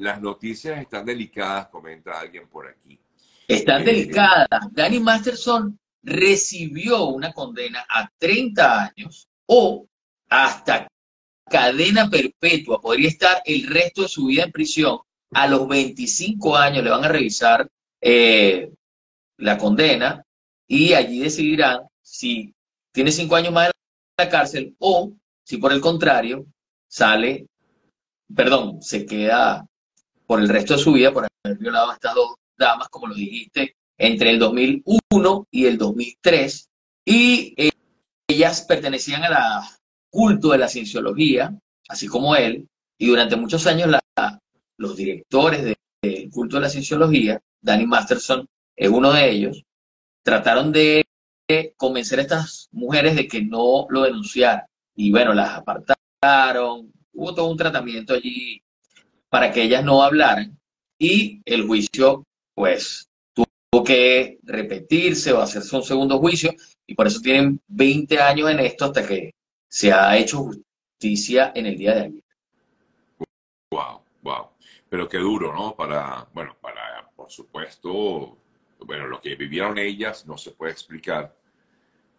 las noticias están delicadas, comenta alguien por aquí. Están eh, delicadas. Danny Masterson recibió una condena a 30 años o hasta cadena perpetua. Podría estar el resto de su vida en prisión. A los 25 años le van a revisar eh, la condena y allí decidirán si tiene 5 años más en la cárcel o si por el contrario sale, perdón, se queda por el resto de su vida por haber violado a estas dos damas, como lo dijiste, entre el 2001 y el 2003. Y eh, ellas pertenecían a la culto de la cienciología, así como él, y durante muchos años los directores del culto de la cienciología, Danny Masterson es uno de ellos, trataron de convencer a estas mujeres de que no lo denunciaran. Y bueno, las apartaron, hubo todo un tratamiento allí para que ellas no hablaran y el juicio pues tuvo que repetirse o hacerse un segundo juicio y por eso tienen 20 años en esto hasta que se ha hecho justicia en el día de ayer. Wow, wow. Pero qué duro, ¿no? Para, bueno, para, por supuesto, bueno, lo que vivieron ellas no se puede explicar,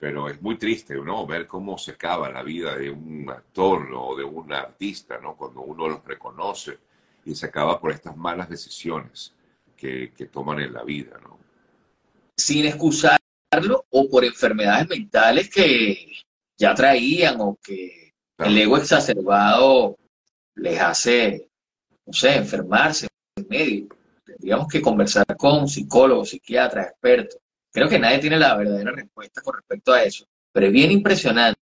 pero es muy triste, ¿no? Ver cómo se acaba la vida de un actor o de un artista, ¿no? Cuando uno los reconoce y se acaba por estas malas decisiones que, que toman en la vida, ¿no? Sin excusarlo o por enfermedades mentales que ya traían o que el ego exacerbado les hace, no sé, enfermarse en medio. Tendríamos que conversar con psicólogos, psiquiatras, expertos. Creo que nadie tiene la verdadera respuesta con respecto a eso, pero es bien impresionante.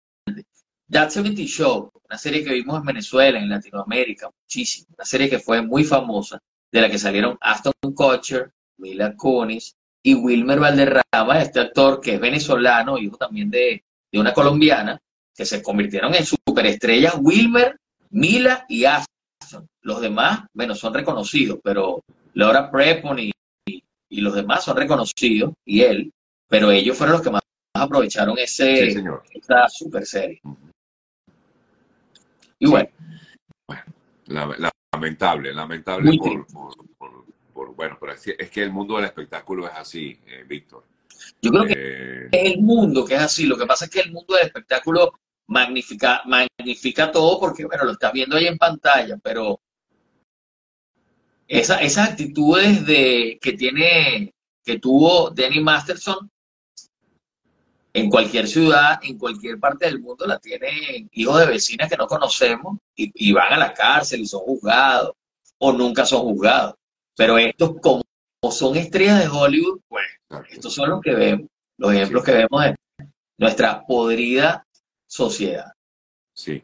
That 70 Show, una serie que vimos en Venezuela, en Latinoamérica, muchísimo, una serie que fue muy famosa, de la que salieron Aston Kutcher, Mila Kunis y Wilmer Valderrama, este actor que es venezolano, hijo también de, de una colombiana, que se convirtieron en superestrellas, Wilmer, Mila y Aston. Los demás, bueno, son reconocidos, pero Laura Prepon y, y, los demás son reconocidos, y él, pero ellos fueron los que más aprovecharon ese, esa super serie. Y bueno. lamentable, lamentable por, bueno, pero es, que el mundo del espectáculo es así, eh, Víctor. Yo creo que eh, es el mundo que es así. Lo que pasa es que el mundo del espectáculo magnifica, magnifica todo porque, bueno, lo estás viendo ahí en pantalla, pero esa, esas actitudes de, que tiene, que tuvo Danny Masterson en cualquier ciudad, en cualquier parte del mundo, la tienen hijos de vecinas que no conocemos y, y van a la cárcel y son juzgados o nunca son juzgados. Pero estos, como son estrellas de Hollywood, pues estos son los que vemos, los ejemplos que vemos en nuestra podrida sociedad. Sí.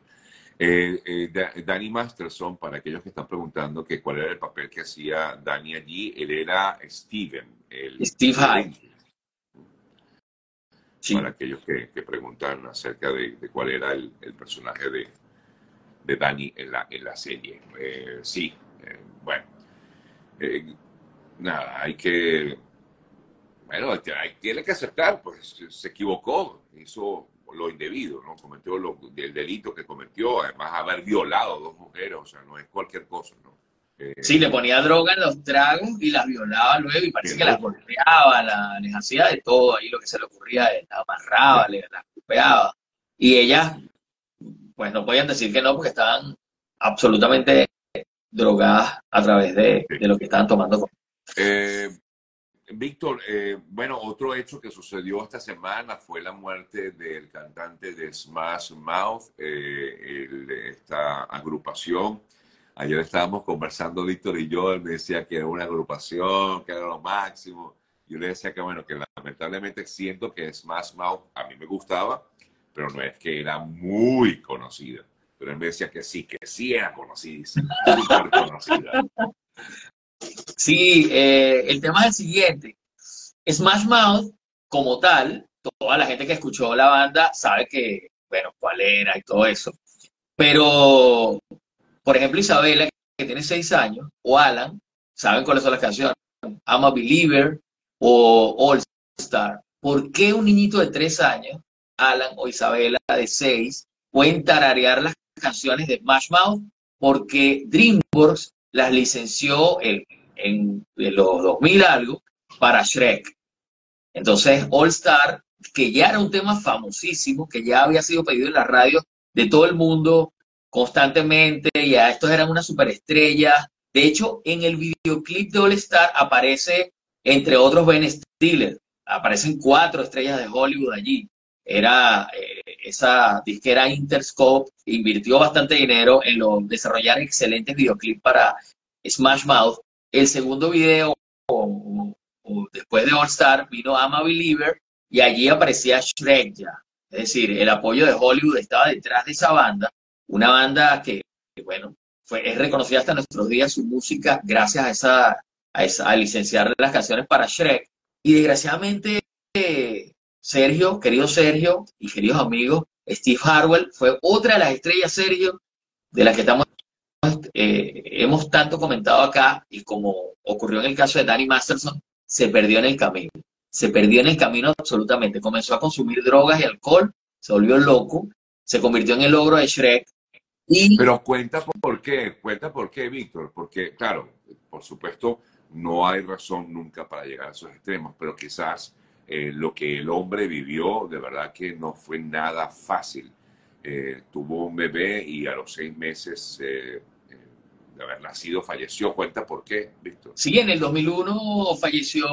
Eh, eh, Danny Masterson, para aquellos que están preguntando que cuál era el papel que hacía Danny allí, él era Steven. El, Steve Hyde. Para aquellos que, preguntan acerca de, cuál era el, personaje de, de, Danny en la, en la serie. Eh, sí, bueno. nada, hay que bueno, tiene que aceptar, pues se equivocó, hizo lo indebido, ¿no? Cometió el delito que cometió, además haber violado a dos mujeres, o sea, no es cualquier cosa, ¿no? Eh, sí, le ponía droga en los tragos y las violaba luego y parece que las golpeaba, les hacía de todo ahí lo que se le ocurría, las amarraba, las golpeaba. Y ellas, pues no podían decir que no porque estaban absolutamente drogadas a través de, lo que estaban tomando. Eh, Víctor, eh, bueno, otro hecho que sucedió esta semana fue la muerte del cantante de Smash Mouth, eh, esta agrupación. Ayer estábamos conversando, Víctor y yo, él me decía que era una agrupación, que era lo máximo. Yo le decía que, bueno, que lamentablemente siento que Smash Mouth a mí me gustaba, pero no es que era muy conocida. Pero él me decía que sí, que sí era conocida, conocida. Sí, eh, el tema es el siguiente. Smash Mouth, como tal, toda la gente que escuchó la banda sabe que, bueno, cuál era y todo eso. Pero, por ejemplo, Isabela, que tiene seis años, o Alan, saben cuáles son las canciones. I'm a Believer o All Star. ¿Por qué un niñito de tres años, Alan o Isabela de seis, pueden tararear las canciones de Smash Mouth? Porque DreamWorks las licenció en, en, los 2000 algo para Shrek. Entonces, All Star, que ya era un tema famosísimo, que ya había sido pedido en la radio de todo el mundo constantemente, ya estos eran una superestrella. De hecho, en el videoclip de All Star aparece, entre otros, Ben Stiller. Aparecen cuatro estrellas de Hollywood allí. Era eh, esa disquera Interscope, invirtió bastante dinero en lo, desarrollar excelentes videoclips para Smash Mouth. El segundo video, después de All Star, vino I'm a Believer y allí aparecía Shrek ya. Es decir, el apoyo de Hollywood estaba detrás de esa banda, una banda que, bueno, fue, es reconocida hasta nuestros días su música gracias a esa, a, esa, a licenciar las canciones para Shrek. Y desgraciadamente, Sergio, querido Sergio y queridos amigos, Steve Harwell fue otra de las estrellas, Sergio, de las que estamos, eh, hemos tanto comentado acá y como ocurrió en el caso de Danny Masterson, se perdió en el camino se perdió en el camino absolutamente. Comenzó a consumir drogas y alcohol, se volvió loco, se convirtió en el ogro de Shrek. Y... Pero cuenta por qué, cuenta por qué, Víctor, porque claro, por supuesto, no hay razón nunca para llegar a esos extremos, pero quizás eh, lo que el hombre vivió de verdad que no fue nada fácil. Eh, tuvo un bebé y a los seis meses eh, de haber nacido falleció. Cuenta por qué, Víctor. Sí, en el 2001 falleció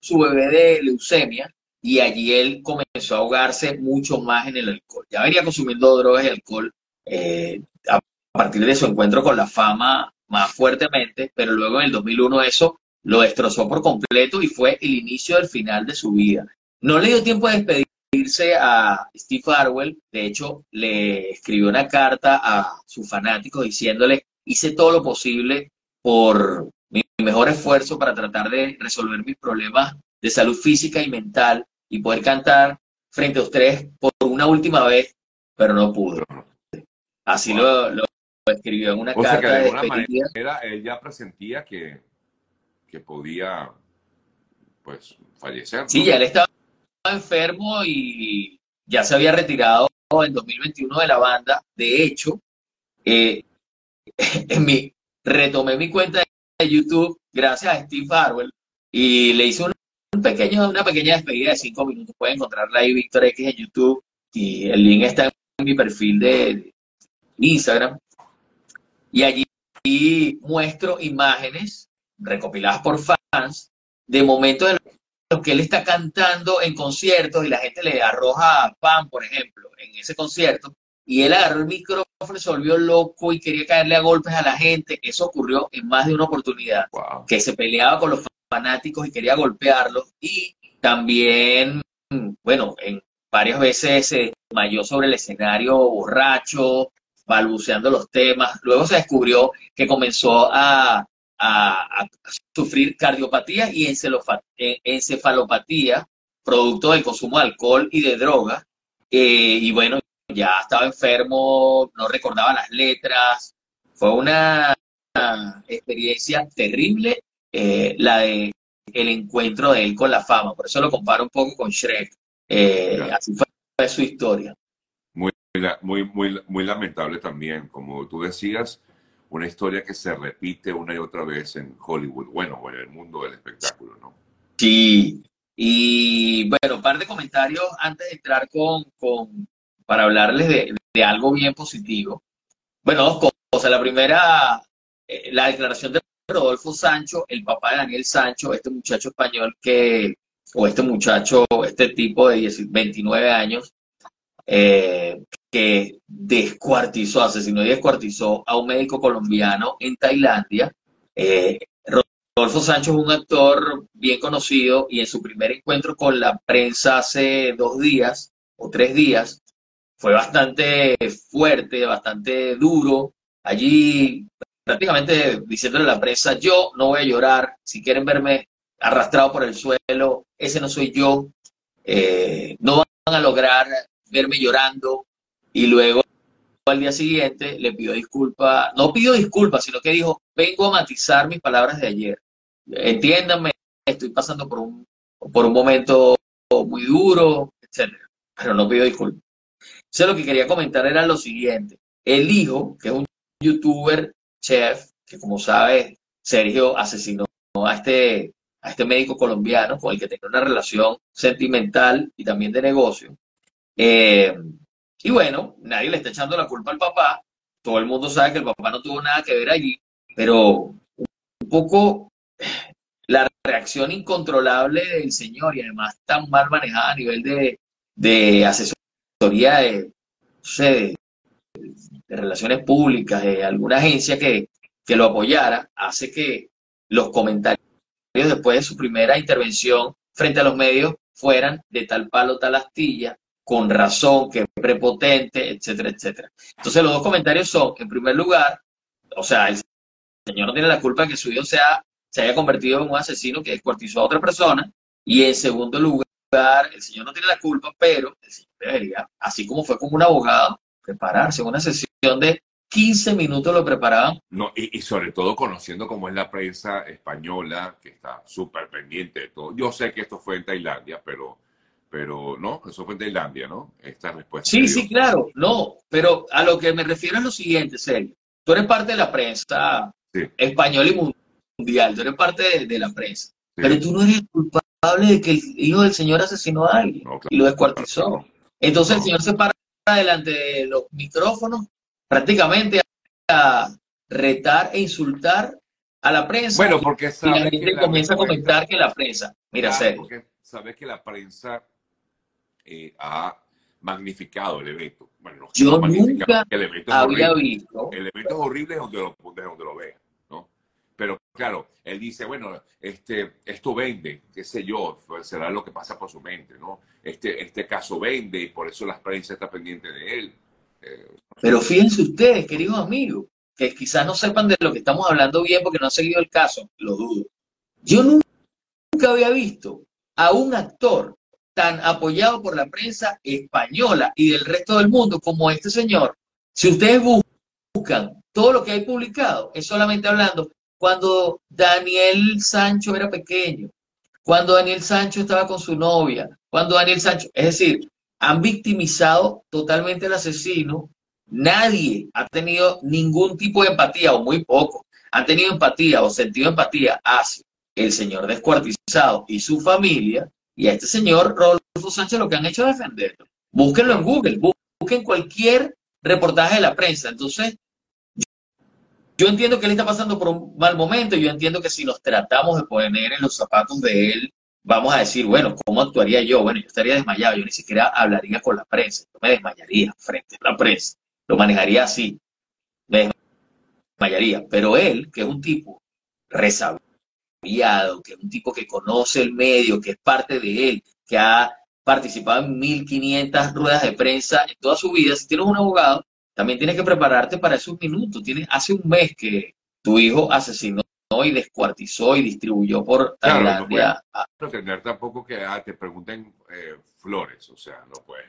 su bebé de leucemia y allí él comenzó a ahogarse mucho más en el alcohol. Ya venía consumiendo drogas y alcohol eh, a partir de su encuentro con la fama más fuertamente, pero luego en el 2001 eso lo destrozó por completo y fue el inicio del final de su vida. No le dio tiempo de despedirse a Steve Harwell, de hecho le escribió una carta a sus fanáticos diciéndole hice todo lo posible por mi mejor esfuerzo para tratar de resolver mis problemas de salud física y mental y poder cantar frente a ustedes por una última vez, pero no pudo. Así lo, escribió en una carta de, alguna manera él ya presentía que, que podía pues fallecer. Sí, ya él estaba enfermo y ya se había retirado en 2021 de la banda. De hecho, eh, en mi, retomé mi cuenta de YouTube gracias a Steve Farwell y le hice un, pequeño, una pequeña despedida de cinco minutos. Pueden encontrarla ahí, Víctor X, en YouTube y el link está en mi perfil de Instagram. Y allí muestro imágenes recopiladas por fans de momentos en los que él está cantando en conciertos y la gente le arroja pan, por ejemplo, en ese concierto y él agarró el micrófono, se volvió loco y quería caerle a golpes a la gente. Eso ocurrió en más de una oportunidad, que se peleaba con los fanáticos y quería golpearlos. Y también, bueno, en varias veces se desmayó sobre el escenario borracho, balbuceando los temas. Luego se descubrió que comenzó a, sufrir cardiopatía y encefalopatía, producto del consumo de alcohol y de droga. Eh, y bueno, ya estaba enfermo, no recordaba las letras. Fue una, experiencia terrible eh, la de el encuentro de él con la fama. Por eso lo comparo un poco con Shrek. Eh, así fue, su historia. Muy, muy, muy, lamentable también, como tú decías, una historia que se repite una y otra vez en Hollywood, bueno, o en el mundo del espectáculo, ¿no? Sí, y bueno, un par de comentarios antes de entrar con, con, para hablarles de, algo bien positivo. Bueno, dos cosas. La primera, eh, la declaración de Rodolfo Sancho, el papá de Daniel Sancho, este muchacho español que, o este muchacho, este tipo de 29 años, eh, que descuartizó, asesinó y descuartizó a un médico colombiano en Tailandia. Eh, Rodolfo Sancho es un actor bien conocido y en su primer encuentro con la prensa hace dos días o tres días, fue bastante fuerte, bastante duro. Allí prácticamente diciéndole a la prensa, yo no voy a llorar, si quieren verme arrastrado por el suelo, ese no soy yo, eh, no van a lograr verme llorando. Y luego al día siguiente le pidió disculpas, no pidió disculpas, sino que dijo, vengo a matizar mis palabras de ayer. Entiéndanme, estoy pasando por un, por un momento muy duro, etc. Pero no pidió disculpas. Entonces lo que quería comentar era lo siguiente. El hijo, que es un youtuber chef, que como sabes, Sergio asesinó a este, a este médico colombiano con el que tenía una relación sentimental y también de negocio. Eh, y bueno, nadie le está echando la culpa al papá. Todo el mundo sabe que el papá no tuvo nada que ver allí, pero un poco la reacción incontrolable del señor y además tan mal manejada a nivel de, de asesoría de, de, relaciones públicas, de alguna agencia que, que lo apoyara, hace que los comentarios después de su primera intervención frente a los medios fueran de tal palo, tal astilla, con razón, que prepotente, etcétera, etcétera. Entonces los dos comentarios son, en primer lugar, o sea, el señor no tiene la culpa de que su hijo sea, se haya convertido en un asesino que descuartizó a otra persona, y en segundo lugar, el señor no tiene la culpa, pero el señor debería, así como fue como un abogado, prepararse una sesión de 15 minutos lo preparaban. No, y, sobre todo conociendo cómo es la prensa española, que está súper pendiente de todo. Yo sé que esto fue en Tailandia, pero, pero no, eso fue en Tailandia, ¿no? Esta respuesta. Sí, sí, claro, no, pero a lo que me refiero es lo siguiente, Sergio. Tú eres parte de la prensa española y mundial, tú eres parte de, la prensa, pero tú no eres culpable de que el hijo del señor asesinó a alguien y lo descuartizó. Entonces el señor se para delante de los micrófonos prácticamente a retar e insultar a la prensa. Bueno, porque y la gente comienza a comentar que la prensa, mira, claro, Porque sabes que la prensa eh, ha magnificado el evento. Bueno, yo nunca el evento había visto. El evento es horrible donde lo, donde lo veas, ¿no? Pero claro, él dice, bueno, este, esto vende, qué sé yo, será lo que pasa por su mente, ¿no? Este, este caso vende y por eso la prensa está pendiente de él. Pero fíjense ustedes, queridos amigos, que quizás no sepan de lo que estamos hablando bien porque no han seguido el caso, lo dudo. Yo nunca había visto a un actor tan apoyado por la prensa española y del resto del mundo como este señor. Si ustedes buscan todo lo que hay publicado, es solamente hablando cuando Daniel Sancho era pequeño, cuando Daniel Sancho estaba con su novia, cuando Daniel Sancho, es decir, han victimizado totalmente al asesino. Nadie ha tenido ningún tipo de empatía, o muy poco, han tenido empatía o sentido empatía hacia el señor descuartizado y su familia, y a este señor Rodolfo Sánchez lo que han hecho es defenderlo. Búsquenlo en Google, busquen cualquier reportaje de la prensa. Entonces, yo entiendo que él está pasando por un mal momento, yo entiendo que si nos tratamos de poner en los zapatos de él, vamos a decir, bueno, ¿cómo actuaría yo? Bueno, yo estaría desmayado, yo ni siquiera hablaría con la prensa, yo me desmayaría frente a la prensa, lo manejaría así, me desmayaría. Pero él, que es un tipo que es un tipo que conoce el medio, que es parte de él, que ha participado en 1500 ruedas de prensa en toda su vida, si tienes un abogado, también tienes que prepararte para esos minutos. Hace un mes que tu hijo asesinó y descuartizó y distribuyó por Tailandia. Claro, no tener tampoco que ah, te pregunten eh, flores, o sea, no puede.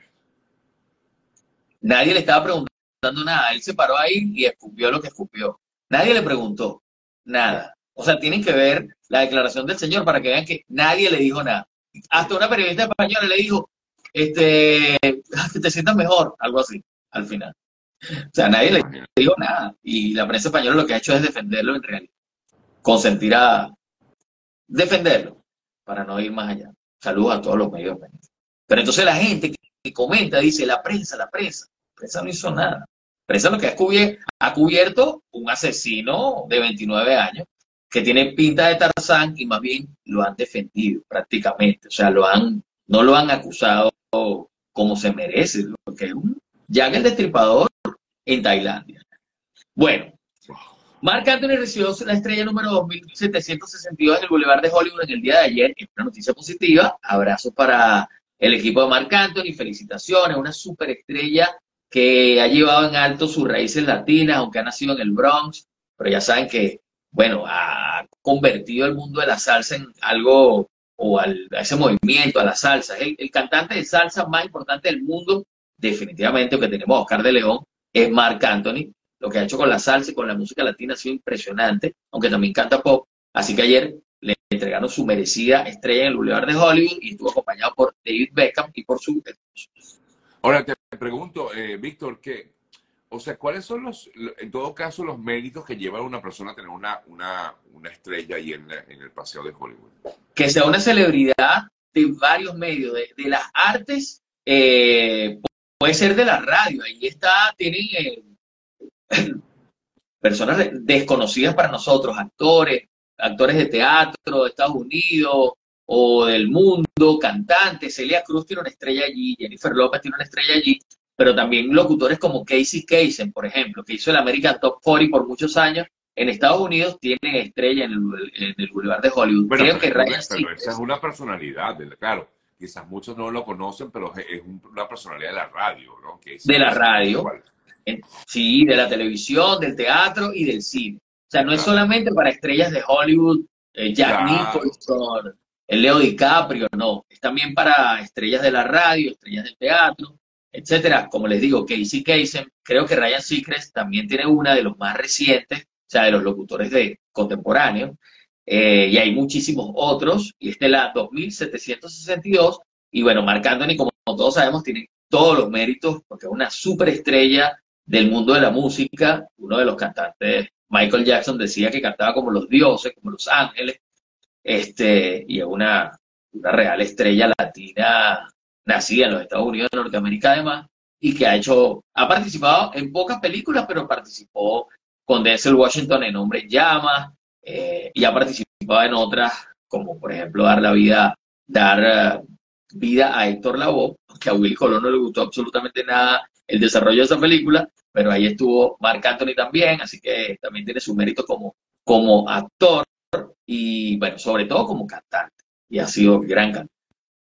Nadie le estaba preguntando nada, él se paró ahí y escupió lo que escupió. Nadie le preguntó nada. O sea, tienen que ver la declaración del señor para que vean que nadie le dijo nada. Hasta una periodista española le dijo, este, que te sientas mejor, algo así, al final. O sea, nadie le dijo nada. Y la prensa española lo que ha hecho es defenderlo en realidad consentir a defenderlo para no ir más allá. Saludos a todos los medios. Pero entonces la gente que comenta dice, la prensa, la prensa. La prensa no hizo nada. La prensa lo que ha cubierto, ha cubierto un asesino de 29 años que tiene pinta de Tarzán y más bien lo han defendido prácticamente. O sea, lo han, no lo han acusado como se merece, lo que es un Jack el Destripador en Tailandia. Bueno, Marc Anthony recibió la estrella número 2762 en el Boulevard de Hollywood en el día de ayer. Es una noticia positiva. Abrazos para el equipo de Marc Anthony. Felicitaciones. Una superestrella que ha llevado en alto sus raíces latinas, aunque ha nacido en el Bronx. Pero ya saben que, bueno, ha convertido el mundo de la salsa en algo, o al, a ese movimiento, a la salsa. El, cantante de salsa más importante del mundo, definitivamente, que tenemos Oscar de León, es Marc Anthony lo que ha hecho con la salsa y con la música latina ha sido impresionante, aunque también canta pop. Así que ayer le entregaron su merecida estrella en el Boulevard de Hollywood y estuvo acompañado por David Beckham y por su Ahora te pregunto, eh, Víctor, que o sea, ¿cuáles son los, en todo caso, los méritos que llevan a una persona a tener una, una, una estrella ahí en, en, el Paseo de Hollywood? Que sea una celebridad de varios medios, de, de las artes, eh, puede ser de la radio, ahí está, tienen eh, personas desconocidas para nosotros, actores, actores de teatro de Estados Unidos o del mundo, cantantes, Celia Cruz tiene una estrella allí, Jennifer López tiene una estrella allí, pero también locutores como Casey Kasem, por ejemplo, que hizo el American Top 40 por muchos años, en Estados Unidos tiene estrella en el, en Boulevard de Hollywood. Creo que Ryan pero esa es una personalidad, claro. Quizás muchos no lo conocen, pero es una personalidad de la radio, ¿no? de la radio. Sí, de la televisión, del teatro y del cine. O sea, no es solamente para estrellas de Hollywood, eh, Jack Nicholson, el Leo DiCaprio, no. Es también para estrellas de la radio, estrellas del teatro, etcétera. Como les digo, Casey Kasem, creo que Ryan Seacrest también tiene una de los más recientes, o sea, de los locutores de contemporáneos. Eh, y hay muchísimos otros, y este es la 2762. Y bueno, Marc Anthony, como todos sabemos, tiene todos los méritos, porque es una superestrella del mundo de la música, uno de los cantantes, Michael Jackson decía que cantaba como los dioses, como los ángeles, este, y es una, una real estrella latina nacida en los Estados Unidos de Norteamérica además, y que ha hecho, ha participado en pocas películas, pero participó con Denzel Washington en Hombre en Llamas, eh, y ha participado en otras, como por ejemplo dar la vida, dar eh, vida a Héctor Lavoe, que a Will Colón no le gustó absolutamente nada el desarrollo de esa película, pero ahí estuvo Mark Anthony también, así que también tiene su mérito como, como actor y, bueno, sobre todo como cantante, y ha sido gran cantante.